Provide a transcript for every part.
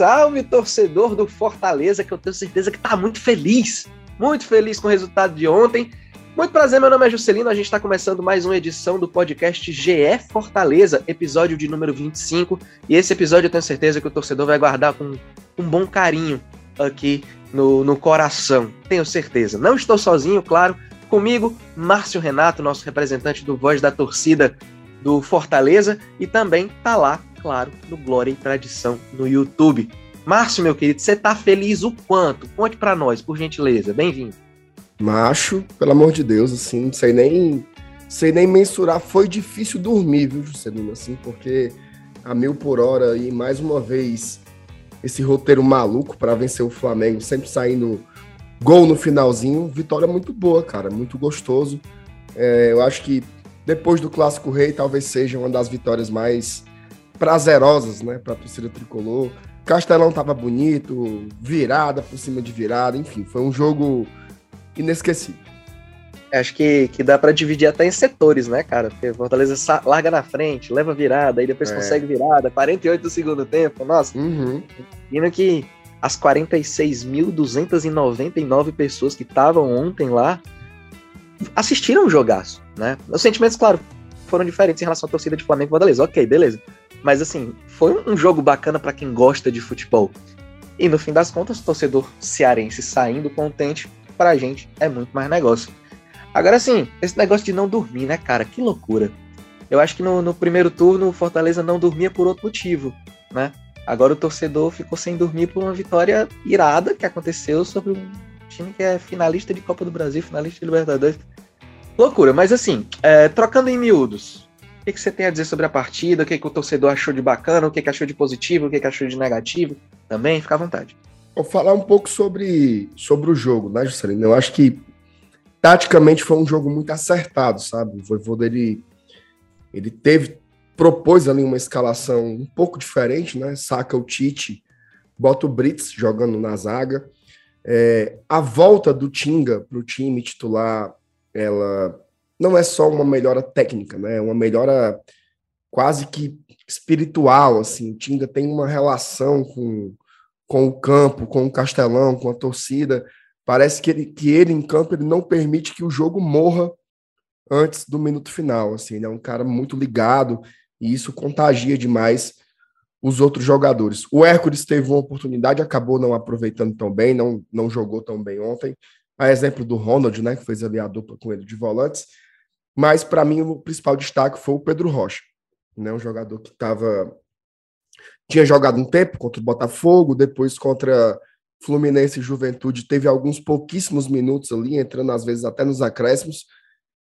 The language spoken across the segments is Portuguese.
Salve, torcedor do Fortaleza, que eu tenho certeza que tá muito feliz, muito feliz com o resultado de ontem. Muito prazer, meu nome é Juscelino, a gente está começando mais uma edição do podcast GE Fortaleza, episódio de número 25, e esse episódio eu tenho certeza que o torcedor vai guardar com um bom carinho aqui no, no coração, tenho certeza. Não estou sozinho, claro, comigo, Márcio Renato, nosso representante do Voz da Torcida do Fortaleza, e também tá lá claro, no Glória e Tradição no YouTube. Márcio, meu querido, você tá feliz o quanto? Conte para nós, por gentileza. Bem-vindo. Macho, pelo amor de Deus, assim, não sei nem, sei nem mensurar. Foi difícil dormir, viu, Juscelino, assim, porque a mil por hora e mais uma vez esse roteiro maluco para vencer o Flamengo, sempre saindo gol no finalzinho. Vitória muito boa, cara, muito gostoso. É, eu acho que depois do Clássico Rei, talvez seja uma das vitórias mais prazerosas, né, para a torcida tricolor. Castelão tava bonito, virada por cima de virada, enfim, foi um jogo inesquecível. Acho que, que dá para dividir até em setores, né, cara? Porque Fortaleza larga na frente, leva virada, aí depois é. consegue virada, 48 do segundo tempo, nossa. Uhum. Imagina que as 46.299 pessoas que estavam ontem lá assistiram o jogaço, né? Os sentimentos, claro, foram diferentes em relação à torcida de Flamengo e Fortaleza. Ok, beleza. Mas assim, foi um jogo bacana para quem gosta de futebol. E no fim das contas, o torcedor cearense saindo contente, pra gente é muito mais negócio. Agora sim, esse negócio de não dormir, né, cara? Que loucura. Eu acho que no, no primeiro turno o Fortaleza não dormia por outro motivo, né? Agora o torcedor ficou sem dormir por uma vitória irada que aconteceu sobre um time que é finalista de Copa do Brasil, finalista de Libertadores. Loucura, mas assim, é, trocando em miúdos, o que, que você tem a dizer sobre a partida? O que, que o torcedor achou de bacana? O que, que achou de positivo? O que, que achou de negativo? Também, fica à vontade. Vou falar um pouco sobre, sobre o jogo, né, Juscelino? Eu acho que taticamente foi um jogo muito acertado, sabe? O Voivoda, ele, ele teve, propôs ali uma escalação um pouco diferente, né? Saca o Tite, bota o Brits jogando na zaga. É, a volta do Tinga para o time titular, ela não é só uma melhora técnica, né? É uma melhora quase que espiritual, assim. O Tinga tem uma relação com, com o campo, com o Castelão, com a torcida. Parece que ele, que ele em campo ele não permite que o jogo morra antes do minuto final, assim. Ele é um cara muito ligado e isso contagia demais os outros jogadores. O Hércules teve uma oportunidade, acabou não aproveitando tão bem, não, não jogou tão bem ontem. A exemplo do Ronald, né, que fez ali a dupla com ele de volantes. Mas, para mim, o principal destaque foi o Pedro Rocha, né? um jogador que estava. Tinha jogado um tempo contra o Botafogo, depois contra Fluminense e Juventude, teve alguns pouquíssimos minutos ali, entrando às vezes até nos acréscimos.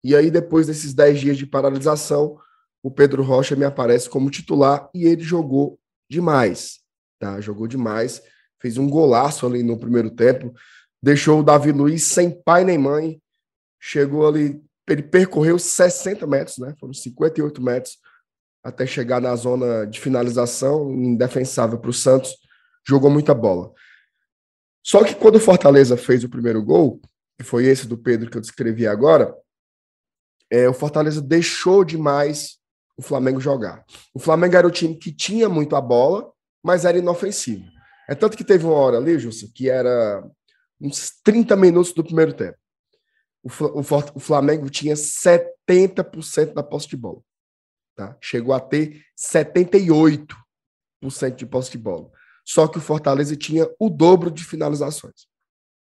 E aí, depois desses 10 dias de paralisação, o Pedro Rocha me aparece como titular e ele jogou demais, tá? Jogou demais, fez um golaço ali no primeiro tempo, deixou o Davi Luiz sem pai nem mãe, chegou ali ele percorreu 60 metros, né? Foram 58 metros até chegar na zona de finalização, indefensável para o Santos, jogou muita bola. Só que quando o Fortaleza fez o primeiro gol, que foi esse do Pedro que eu descrevi agora, é, o Fortaleza deixou demais o Flamengo jogar. O Flamengo era o time que tinha muito a bola, mas era inofensivo. É tanto que teve uma hora ali, Jussa, que era uns 30 minutos do primeiro tempo o, Flamengo tinha 70% da posse de bola. Tá? Chegou a ter 78% de posse de bola. Só que o Fortaleza tinha o dobro de finalizações.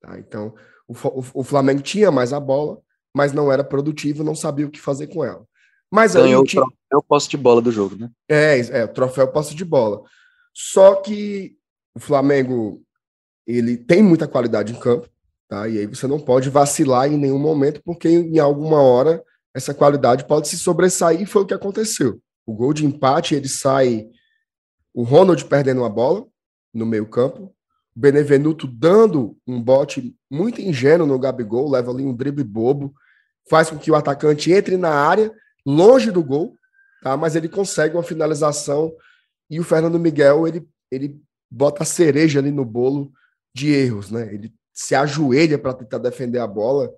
Tá? Então, o, o, Flamengo tinha mais a bola, mas não era produtivo, não sabia o que fazer com ela. Mas Ganhou aí, o troféu posse de bola do jogo, né? É, é, o troféu posse de bola. Só que o Flamengo ele tem muita qualidade em campo, Tá? E aí você não pode vacilar em nenhum momento, porque em alguma hora essa qualidade pode se sobressair, e foi o que aconteceu. O gol de empate, ele sai o Ronald perdendo a bola no meio-campo, o Benevenuto dando um bote muito ingênuo no Gabigol, leva ali um drible bobo, faz com que o atacante entre na área, longe do gol, tá? mas ele consegue uma finalização e o Fernando Miguel, ele, ele bota a cereja ali no bolo de erros, né? Ele se ajoelha para tentar defender a bola,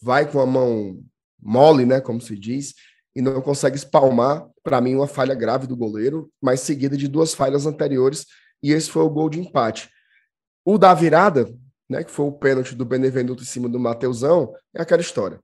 vai com a mão mole, né, como se diz, e não consegue espalmar. Para mim, uma falha grave do goleiro, mas seguida de duas falhas anteriores e esse foi o gol de empate. O da virada, né, que foi o pênalti do Benevenuto em cima do Mateusão, é aquela história.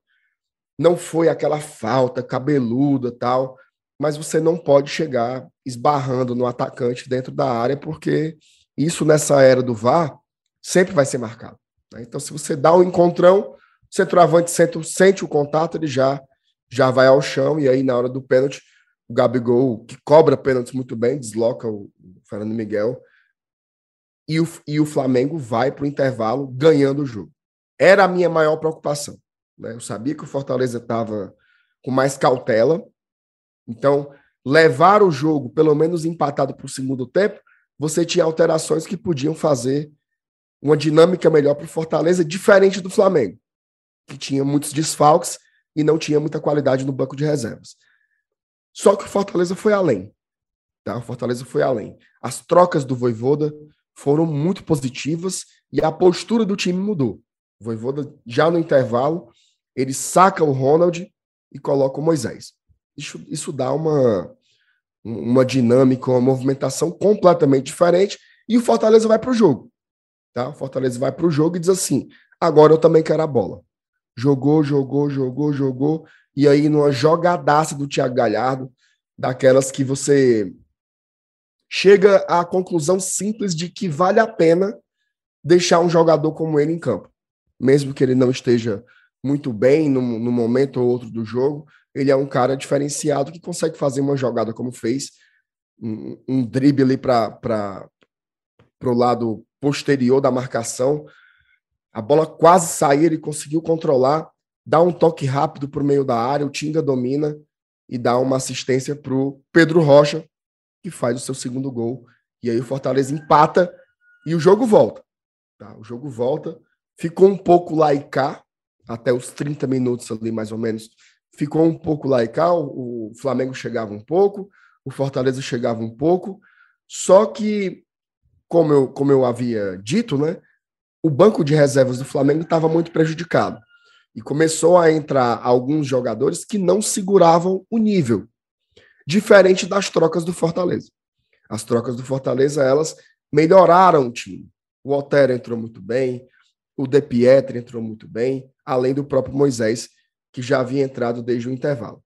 Não foi aquela falta cabeluda tal, mas você não pode chegar esbarrando no atacante dentro da área, porque isso nessa era do VAR sempre vai ser marcado. Né? Então, se você dá um encontrão, o centroavante sente, o contato, ele já, já vai ao chão, e aí na hora do pênalti, o Gabigol, que cobra pênaltis muito bem, desloca o Fernando Miguel, e o, e o Flamengo vai para o intervalo ganhando o jogo. Era a minha maior preocupação. Né? Eu sabia que o Fortaleza estava com mais cautela, então, levar o jogo, pelo menos empatado para o segundo tempo, você tinha alterações que podiam fazer uma dinâmica melhor para o Fortaleza, diferente do Flamengo, que tinha muitos desfalques e não tinha muita qualidade no banco de reservas. Só que o Fortaleza foi além. Tá? O Fortaleza foi além. As trocas do Voivoda foram muito positivas e a postura do time mudou. O Voivoda, já no intervalo, ele saca o Ronald e coloca o Moisés isso, isso dá uma, uma dinâmica, uma movimentação completamente diferente e o Fortaleza vai para o jogo. Tá? Fortaleza vai para o jogo e diz assim: agora eu também quero a bola. Jogou, jogou, jogou, jogou. E aí, numa jogadaça do Thiago Galhardo, daquelas que você chega à conclusão simples de que vale a pena deixar um jogador como ele em campo. Mesmo que ele não esteja muito bem no, no momento ou outro do jogo, ele é um cara diferenciado que consegue fazer uma jogada como fez, um, um drible ali para o lado posterior da marcação. A bola quase saiu, ele conseguiu controlar, dá um toque rápido para o meio da área, o Tinga domina e dá uma assistência para o Pedro Rocha, que faz o seu segundo gol. E aí o Fortaleza empata e o jogo volta. Tá? O jogo volta. Ficou um pouco lá e cá, até os 30 minutos ali, mais ou menos, ficou um pouco laical, o Flamengo chegava um pouco, o Fortaleza chegava um pouco, só que, como eu, como eu havia dito, né, o banco de reservas do Flamengo estava muito prejudicado. E começou a entrar alguns jogadores que não seguravam o nível, diferente das trocas do Fortaleza. As trocas do Fortaleza, elas melhoraram o time. O Otero entrou muito bem, o De Pietri entrou muito bem, além do próprio Moisés, que já havia entrado desde o intervalo.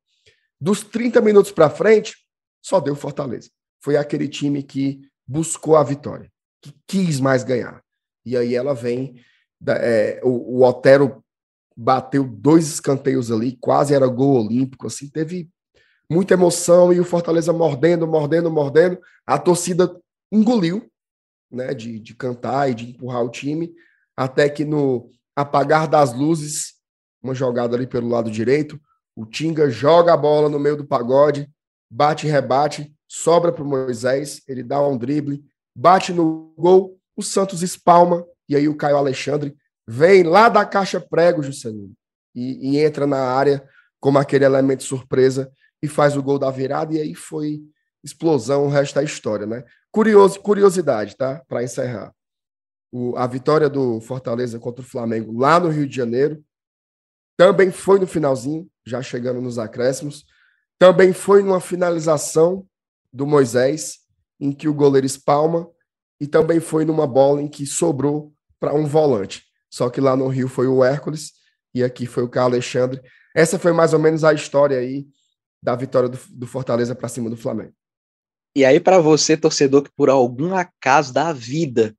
Dos 30 minutos para frente, só deu Fortaleza. Foi aquele time que buscou a vitória, que quis mais ganhar. E aí ela vem. É, o, o Otero bateu dois escanteios ali, quase era gol olímpico, assim, teve muita emoção e o Fortaleza mordendo, mordendo, mordendo. A torcida engoliu, né, de, de cantar e de empurrar o time, até que no apagar das luzes, uma jogada ali pelo lado direito. O Tinga joga a bola no meio do pagode, bate e rebate, sobra para o Moisés, ele dá um drible, bate no gol, o Santos espalma, e aí o Caio Alexandre vem lá da caixa prego, Juscelino, e, e entra na área como aquele elemento surpresa e faz o gol da virada, e aí foi explosão, o resto da história, né? Curioso, curiosidade, tá? Para encerrar. O, a vitória do Fortaleza contra o Flamengo lá no Rio de Janeiro também foi no finalzinho, já chegando nos acréscimos. Também foi numa finalização do Moisés, em que o goleiro espalma, e também foi numa bola em que sobrou para um volante. Só que lá no Rio foi o Hércules e aqui foi o Carlos Alexandre. Essa foi mais ou menos a história aí da vitória do, do Fortaleza para cima do Flamengo. E aí, para você, torcedor, que por algum acaso da vida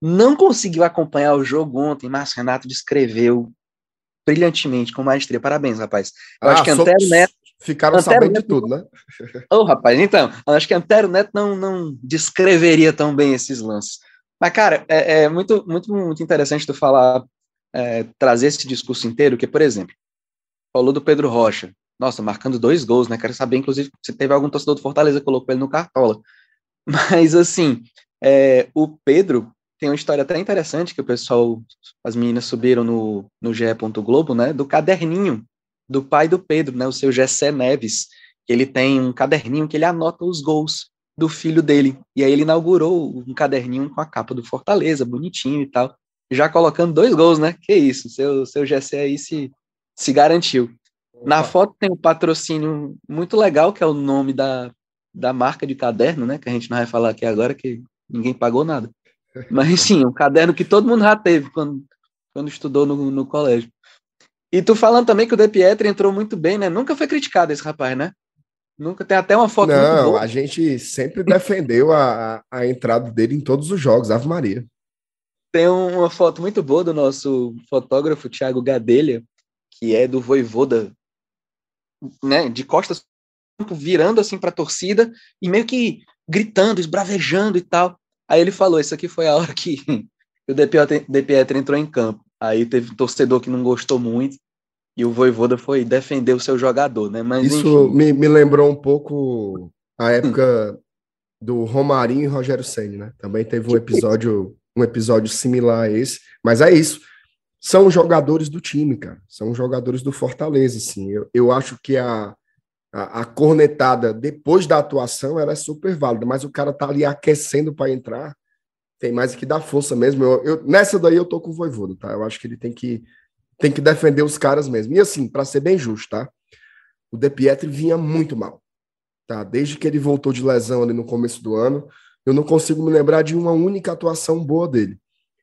não conseguiu acompanhar o jogo ontem, Márcio Renato descreveu brilhantemente, com maestria. Parabéns, rapaz. Eu ah, acho que Antero Neto. Ficaram Antero sabendo Neto, de tudo, né? Ô, oh, rapaz, então, acho que Antero Neto não, não descreveria tão bem esses lances. Mas, cara, é, é muito, muito, muito interessante tu falar, é, trazer esse discurso inteiro, que, por exemplo, falou do Pedro Rocha. Nossa, marcando dois gols, né? Quero saber, inclusive, se teve algum torcedor do Fortaleza que colocou ele no cartola. Mas, assim, é, o Pedro, tem uma história até interessante que o pessoal, as meninas subiram no, no GE. Globo, né? Do caderninho do pai do Pedro, né? O seu Gessé Neves. Que ele tem um caderninho que ele anota os gols do filho dele. E aí ele inaugurou um caderninho com a capa do Fortaleza, bonitinho e tal. Já colocando dois gols, né? Que isso, seu, seu Gessé aí se, se garantiu. Opa. Na foto tem um patrocínio muito legal, que é o nome da, da marca de caderno, né? Que a gente não vai falar aqui agora, que ninguém pagou nada. Mas sim, um caderno que todo mundo já teve quando, quando estudou no, no colégio. E tu falando também que o De Pietri entrou muito bem, né? Nunca foi criticado esse rapaz, né? Nunca tem até uma foto Não, a gente sempre defendeu a, a entrada dele em todos os jogos, Ave Maria. Tem uma foto muito boa do nosso fotógrafo Thiago Gadelha, que é do Voivoda, né, de costas virando assim para a torcida e meio que gritando, esbravejando e tal. Aí ele falou: Isso aqui foi a hora que o De Pietro entrou em campo. Aí teve um torcedor que não gostou muito e o Voivoda foi defender o seu jogador, né? Mas, Isso me, me, lembrou um pouco a época do Romarinho e Rogério Senna, né? Também teve um episódio, um episódio similar a esse, mas é isso. São jogadores do time, cara. São jogadores do Fortaleza, assim. Eu, eu acho que a, a, a cornetada depois da atuação ela é super válida, mas o cara tá ali aquecendo para entrar, tem mais que dar força mesmo. Eu, eu, nessa daí eu tô com o Voivoda, tá? Eu acho que ele tem que tem que defender os caras mesmo. E assim, para ser bem justo, tá? O De Pietri vinha muito mal, tá? Desde que ele voltou de lesão ali no começo do ano, eu não consigo me lembrar de uma única atuação boa dele.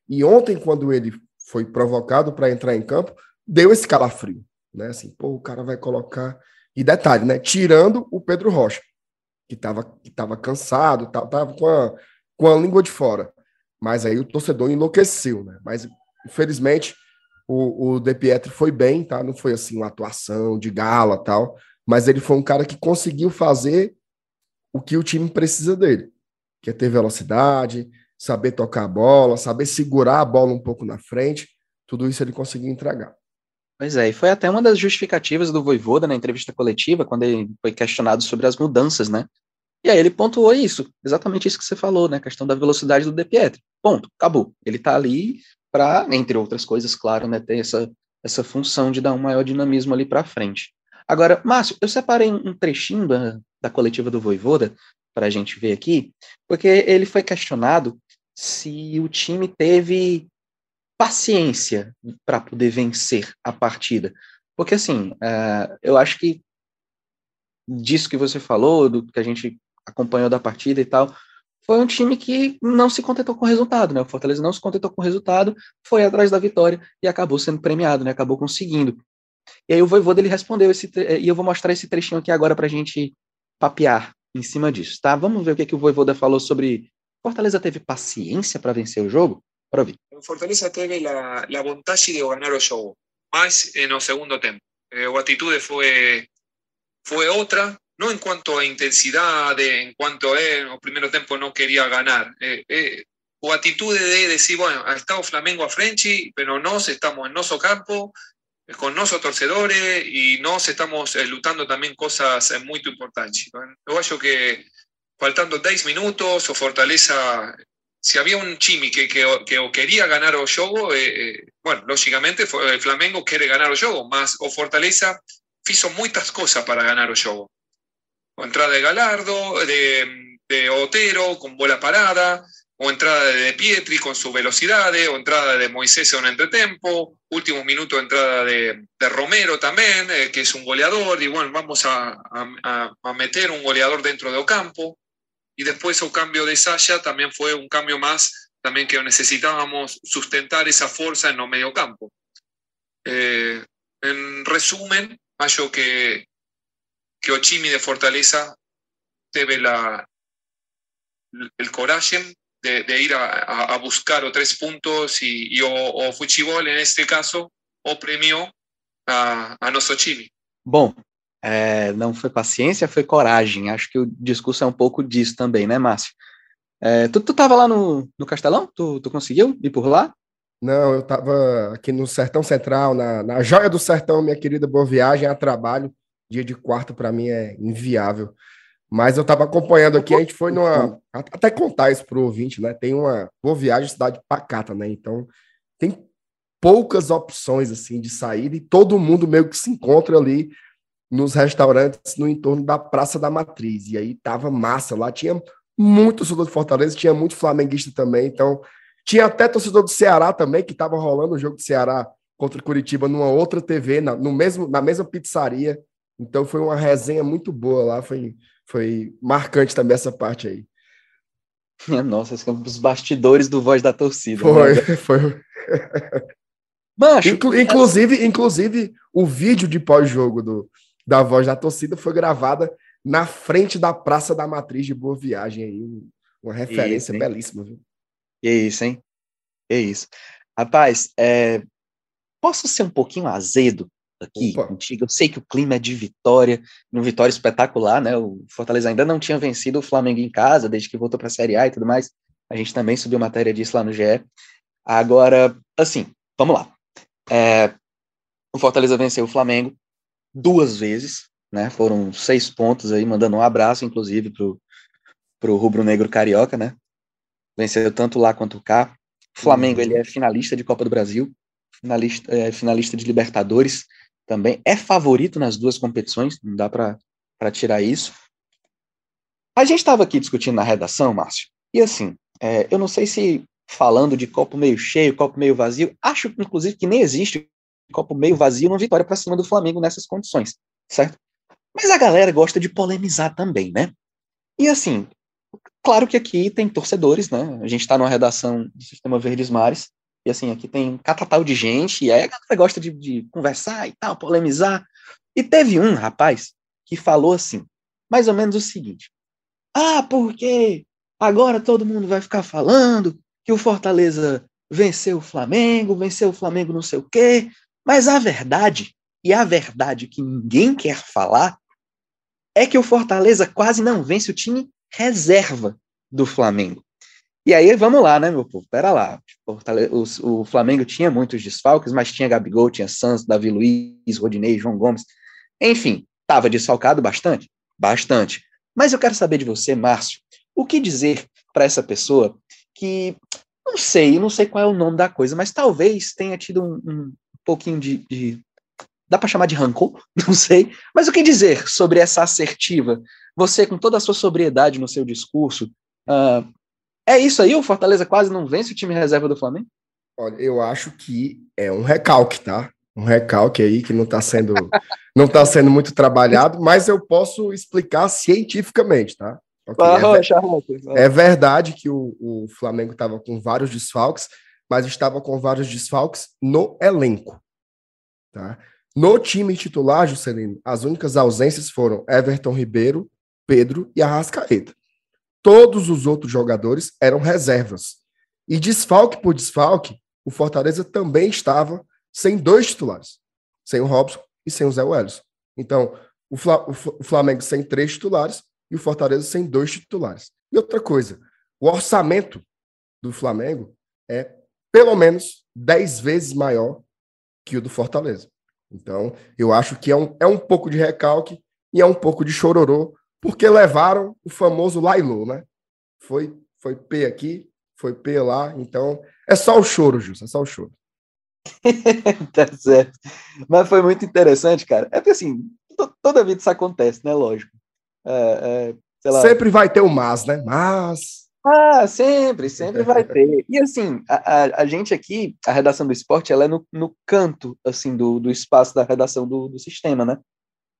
E ontem, quando ele foi provocado para entrar em campo, deu esse calafrio, né? Assim, pô, o cara vai colocar e detalhe, né? Tirando o Pedro Rocha, que estava que tava cansado, tava com a, com a língua de fora. Mas aí o torcedor enlouqueceu, né? Mas, infelizmente, o, o De Pietro foi bem, tá? Não foi assim uma atuação de gala tal, mas ele foi um cara que conseguiu fazer o que o time precisa dele, que é ter velocidade, saber tocar a bola, saber segurar a bola um pouco na frente. Tudo isso ele conseguiu entregar. Pois é, e foi até uma das justificativas do Voivoda na entrevista coletiva, quando ele foi questionado sobre as mudanças, né? E aí ele pontuou isso, exatamente isso que você falou, né? A questão da velocidade do De Pietri. Ponto, acabou. Ele tá ali para, entre outras coisas, claro, né, ter essa, essa função de dar um maior dinamismo ali para frente. Agora, Márcio, eu separei um trechinho da, da coletiva do Voivoda para a gente ver aqui, porque ele foi questionado se o time teve paciência para poder vencer a partida. Porque, assim, uh, eu acho que disso que você falou, do que a gente acompanhou da partida e tal, foi um time que não se contentou com o resultado, né? O Fortaleza não se contentou com o resultado, foi atrás da vitória e acabou sendo premiado, né? Acabou conseguindo. E aí o Voivoda ele respondeu esse e eu vou mostrar esse trechinho aqui agora para gente papear em cima disso, tá? Vamos ver o que, que o Voivoda falou sobre Fortaleza teve paciência para vencer o jogo? Para ouvir. Fortaleza teve a, a vontade de ganhar o jogo, mais no segundo tempo. Eh, a atitude foi foi outra, no en cuanto a intensidad, en cuanto a él, primer tiempo no quería ganar. Eh, eh, o actitud de decir, bueno, ha estado Flamengo a Frenchy, pero nos estamos en noso campo, eh, con nosos torcedores y nos estamos eh, luchando también cosas muy importantes. Yo creo que faltando 10 minutos o Fortaleza, si había un chimi que, que, que quería ganar o juego, bueno, lógicamente Flamengo quiere ganar o juego, más o Fortaleza hizo muchas cosas para ganar o juego o entrada de Galardo, de, de Otero con bola parada, o entrada de Pietri con su velocidad, o entrada de Moisés en un entretempo, último minuto entrada de, de Romero también, eh, que es un goleador, y bueno, vamos a, a, meter un goleador dentro de Ocampo, y después el cambio de Sasha también fue un cambio más, también que necesitábamos sustentar esa fuerza en el medio campo. Eh, en resumen, hallo que que Ochimi de Fortaleza debe la, el coraje de, de ir a, a, buscar o tres puntos y, y o, o Fuchibol, en este caso, o premiou a, a nosso time. Bom, é, não foi paciência, foi coragem. Acho que o discurso é um pouco disso também, né, Márcio? É, tu, tu tava lá no, no Castelão? Tu, tu conseguiu ir por lá? Não, eu tava aqui no Sertão Central, na, na Joia do Sertão, minha querida Boa Viagem, a trabalho. Dia de quarto para mim é inviável. Mas eu estava acompanhando aqui, a gente foi numa. Até contar isso para o ouvinte, né? Tem uma boa viagem, cidade pacata, né? Então, tem poucas opções assim de saída e todo mundo meio que se encontra ali nos restaurantes no entorno da Praça da Matriz. E aí tava massa lá, tinha muito torcedor de Fortaleza, tinha muito flamenguista também, então tinha até torcedor do Ceará também, que estava rolando o jogo do Ceará contra Curitiba numa outra TV, na, no mesmo, na mesma pizzaria. Então foi uma resenha muito boa lá, foi, foi marcante também essa parte aí. Nossa, os bastidores do voz da torcida. Foi, né? foi. Macho, Inclu inclusive, inclusive, o vídeo de pós-jogo da voz da torcida foi gravada na frente da Praça da Matriz de Boa Viagem aí. Uma referência isso, belíssima, viu? Que isso, hein? Que isso. Rapaz, é... posso ser um pouquinho azedo aqui Opa. contigo? Eu sei que o clima é de vitória, uma vitória espetacular, né? O Fortaleza ainda não tinha vencido o Flamengo em casa, desde que voltou para a Série A e tudo mais. A gente também subiu matéria disso lá no GE. Agora, assim, vamos lá. É, o Fortaleza venceu o Flamengo duas vezes, né? Foram seis pontos aí, mandando um abraço, inclusive, pro, pro Rubro Negro Carioca, né? Venceu tanto lá quanto cá. O Flamengo, ele é finalista de Copa do Brasil, finalista, é, finalista de Libertadores também. É favorito nas duas competições, não dá para tirar isso. A gente estava aqui discutindo na redação, Márcio, e assim, é, eu não sei se falando de copo meio cheio, copo meio vazio. Acho, inclusive, que nem existe copo meio vazio uma vitória para cima do Flamengo nessas condições, certo? Mas a galera gosta de polemizar também, né? E assim, claro que aqui tem torcedores, né? A gente está numa redação do Sistema Verdes Mares, e assim, aqui tem catatal de gente, e aí a galera gosta de, de conversar e tal, polemizar. E teve um rapaz que falou assim, mais ou menos o seguinte: Ah, porque agora todo mundo vai ficar falando que o Fortaleza venceu o Flamengo, venceu o Flamengo não sei o quê, mas a verdade, e a verdade que ninguém quer falar, é que o Fortaleza quase não vence o time reserva do Flamengo. E aí, vamos lá, né, meu povo? Pera lá. O, o, Flamengo tinha muitos desfalques, mas tinha Gabigol, tinha Santos, Davi Luiz, Rodinei, João Gomes. Enfim, estava desfalcado bastante? Bastante. Mas eu quero saber de você, Márcio, o que dizer para essa pessoa que não sei, não sei qual é o nome da coisa, mas talvez tenha tido um, um pouquinho de, de dá para chamar de rancor, não sei. Mas o que dizer sobre essa assertiva? Você, com toda a sua sobriedade no seu discurso, uh, é isso aí? O Fortaleza quase não vence o time reserva do Flamengo? Olha, eu acho que é um recalque, tá? Um recalque aí que não está sendo, não tá sendo muito trabalhado, mas eu posso explicar cientificamente, tá? Okay. É, é, verdade que o, o Flamengo estava com vários desfalques, mas estava com vários desfalques no elenco. Tá? No time titular, Juscelino, as únicas ausências foram Everton Ribeiro, Pedro e Arrascaeta. Todos os outros jogadores eram reservas. E desfalque por desfalque, o Fortaleza também estava sem dois titulares, sem o Robson e sem o Zé Welles. Então, o, Flamengo sem três titulares e o Fortaleza sem dois titulares. E outra coisa, o orçamento do Flamengo é pelo menos 10 vezes maior que o do Fortaleza. Então, eu acho que é um, é um pouco de recalque e é um pouco de chororô, porque levaram o famoso Lailô, né? Foi, foi P aqui, foi P lá, então é só o choro, Jus, é só o choro. tá certo. Mas foi muito interessante, cara. É porque assim, toda vida isso acontece, né? Lógico. É, é, Sempre vai ter o mas, né? Mas. Ah, sempre, sempre vai ter. E assim, a, a, a, gente aqui, a redação do esporte, ela é no, no canto, assim, do, do espaço da redação do, do sistema, né?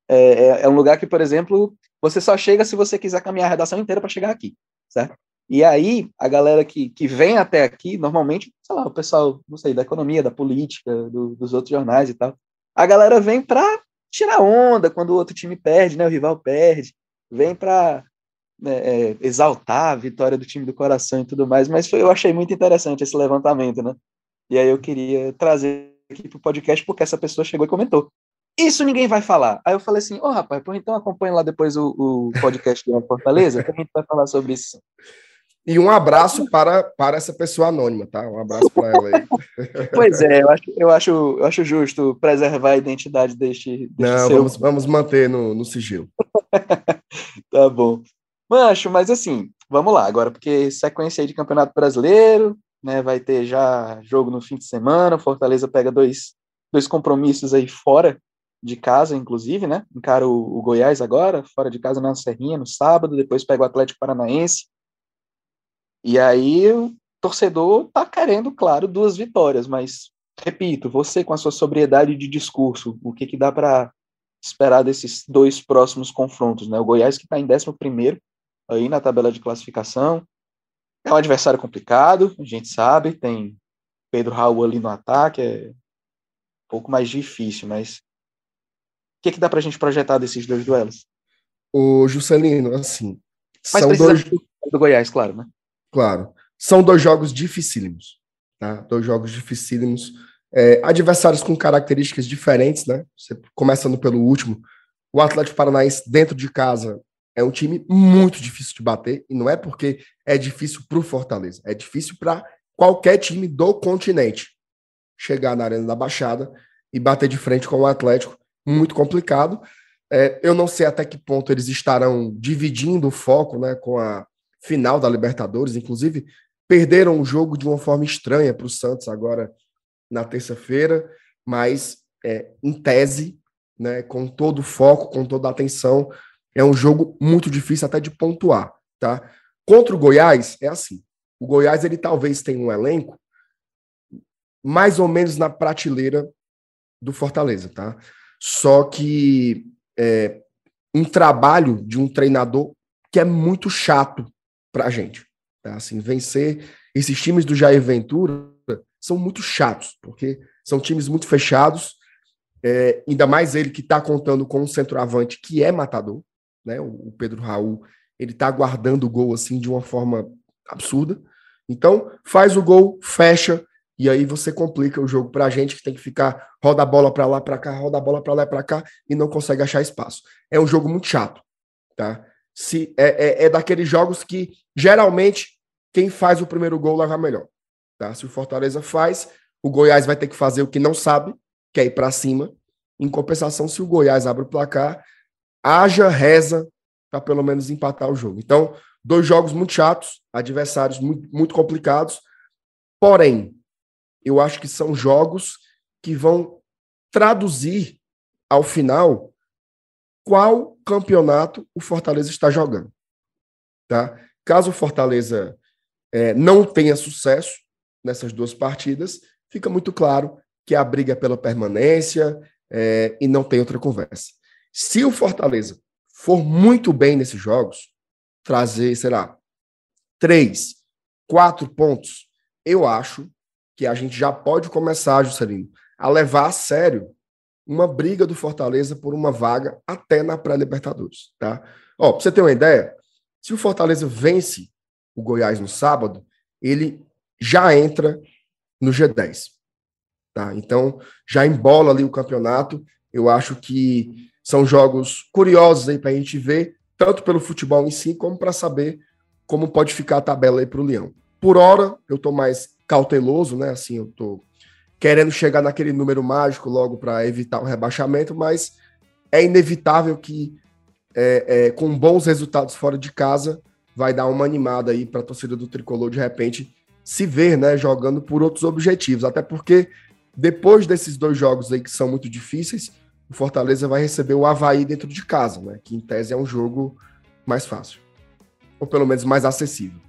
É, é, é um lugar que, por exemplo, você só chega se você quiser caminhar a redação inteira para chegar aqui, certo? E aí, a galera que, que vem até aqui, normalmente, sei lá, o pessoal, não sei, da economia, da política, do, dos outros jornais e tal, a galera vem para tirar onda quando o outro time perde, né? O rival perde vem para né, é, exaltar a vitória do time do coração e tudo mais, mas foi, eu achei muito interessante esse levantamento, né? E aí eu queria trazer aqui para o podcast porque essa pessoa chegou e comentou. Isso ninguém vai falar. Aí eu falei assim, ô oh, rapaz, então acompanha lá depois o, o podcast do Fortaleza, que a gente vai falar sobre isso. E um abraço para, para essa pessoa anônima, tá? Um abraço para ela aí. Pois é, eu acho, eu acho, eu acho justo preservar a identidade deste. deste Não, seu... vamos, vamos manter no, no sigilo. tá bom. Mancho, mas assim, vamos lá agora, porque sequência aí de Campeonato Brasileiro, né? Vai ter já jogo no fim de semana, Fortaleza pega dois, dois compromissos aí fora de casa, inclusive, né? Encara o, Goiás agora, fora de casa na Serrinha, no sábado, depois pega o Atlético Paranaense e aí o torcedor tá querendo, claro, duas vitórias, mas repito, você com a sua sobriedade de discurso, o que que dá para esperar desses dois próximos confrontos, né? O Goiás que está em 11 primeiro aí na tabela de classificação, É um adversário complicado, a gente sabe, tem Pedro Raul ali no ataque, é um pouco mais difícil, mas que, que dá pra gente projetar desses dois duelos? O Juscelino, assim. Mas são dois, do Goiás, claro, né? claro. São dois jogos dificílimos. Tá? Dois jogos dificílimos. É, adversários com características diferentes, né? Você, começando pelo último. O Atlético Paranaense, dentro de casa, é um time muito difícil de bater. E não é porque é difícil para o Fortaleza. É difícil para qualquer time do continente chegar na Arena da Baixada e bater de frente com o Atlético. Muito complicado. É, eu não sei até que ponto eles estarão dividindo o foco né, com a final da Libertadores. Inclusive, perderam o jogo de uma forma estranha para o Santos agora na terça-feira, mas é, em tese, né, com todo o foco, com toda a atenção, é um jogo muito difícil até de pontuar. Tá? Contra o Goiás, é assim. O Goiás ele talvez tenha um elenco mais ou menos na prateleira do Fortaleza, tá? Só que é, um trabalho de um treinador que é muito chato para a gente. Tá? Assim, vencer esses times do Jair Ventura são muito chatos, porque são times muito fechados, é, ainda mais ele que está contando com um centroavante que é matador, né? O, Pedro Raul, ele está guardando o gol assim de uma forma absurda. Então, faz o gol, fecha, e aí você complica o jogo para a gente que tem que ficar roda a bola para lá, para cá, roda a bola para lá e para cá e não consegue achar espaço. É um jogo muito chato, tá? Se é, é, é, daqueles jogos que geralmente quem faz o primeiro gol leva melhor, tá? Se o Fortaleza faz, o Goiás vai ter que fazer o que não sabe, que é ir para cima. Em compensação, se o Goiás abre o placar, haja reza para pelo menos empatar o jogo. Então, dois jogos muito chatos, adversários muito, muito complicados. Porém, eu acho que são jogos que vão traduzir ao final qual campeonato o Fortaleza está jogando. Tá? Caso o Fortaleza é, não tenha sucesso nessas duas partidas, fica muito claro que a briga é pela permanência é, e não tem outra conversa. Se o Fortaleza for muito bem nesses jogos, trazer, sei lá, três, quatro pontos, eu acho que a gente já pode começar, Juscelino, a levar a sério uma briga do Fortaleza por uma vaga até na pré-Libertadores, tá? Ó, pra você ter uma ideia, se o Fortaleza vence o Goiás no sábado, ele já entra no G10, tá? Então, já embola ali o campeonato. Eu acho que são jogos curiosos aí para a gente ver, tanto pelo futebol em si, como para saber como pode ficar a tabela aí para o Leão. Por hora, eu estou mais cauteloso, né? Assim, eu tô querendo chegar naquele número mágico logo para evitar o rebaixamento, mas é inevitável que é, é, com bons resultados fora de casa vai dar uma animada aí para a torcida do tricolor de repente se ver, né, jogando por outros objetivos, até porque depois desses dois jogos aí que são muito difíceis, o Fortaleza vai receber o Havaí dentro de casa, né, que em tese é um jogo mais fácil, ou pelo menos mais acessível.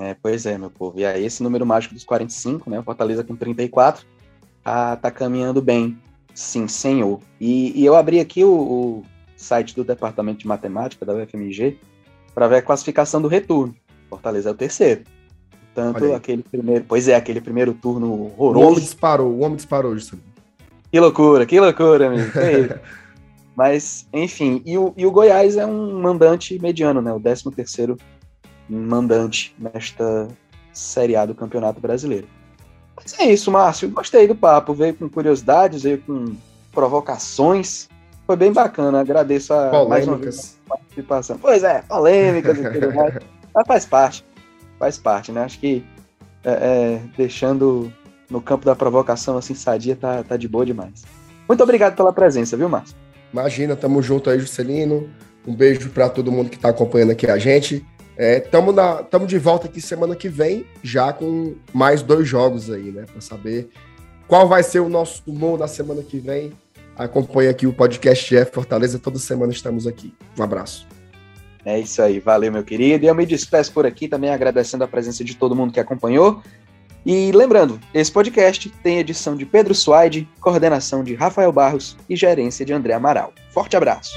É, pois é, meu povo. E aí, esse número mágico dos 45, né? O Fortaleza com 34, tá, tá caminhando bem. Sim, senhor. E, e eu abri aqui o, o, site do Departamento de Matemática da UFMG para ver a classificação do retorno. Fortaleza é o terceiro. Tanto aquele primeiro. Pois é, aquele primeiro turno horroroso. O homem disparou, o homem disparou, Juscelino. Que loucura, que loucura, amigo. Mas, enfim, e o, e o Goiás é um mandante mediano, né? O 13 terceiro mandante nesta Série A do Campeonato Brasileiro. Mas é isso, Márcio. Gostei do papo. Veio com curiosidades, veio com provocações. Foi bem bacana. Agradeço a polêmicas. mais participação. Pois é, polêmicas e tudo mais. Mas faz parte. Faz parte, né? Acho que é, é, deixando no campo da provocação assim sadia tá, tá de boa demais. Muito obrigado pela presença, viu, Márcio? Imagina, tamo junto aí, Juscelino. Um beijo para todo mundo que está acompanhando aqui a gente. Estamos é, de volta aqui semana que vem, já com mais dois jogos aí, né? Para saber qual vai ser o nosso humor da semana que vem. Acompanhe aqui o podcast Jeff Fortaleza, toda semana estamos aqui. Um abraço. É isso aí, valeu, meu querido. E eu me despeço por aqui também agradecendo a presença de todo mundo que acompanhou. E lembrando, esse podcast tem edição de Pedro Suaide, coordenação de Rafael Barros e gerência de André Amaral. Forte abraço.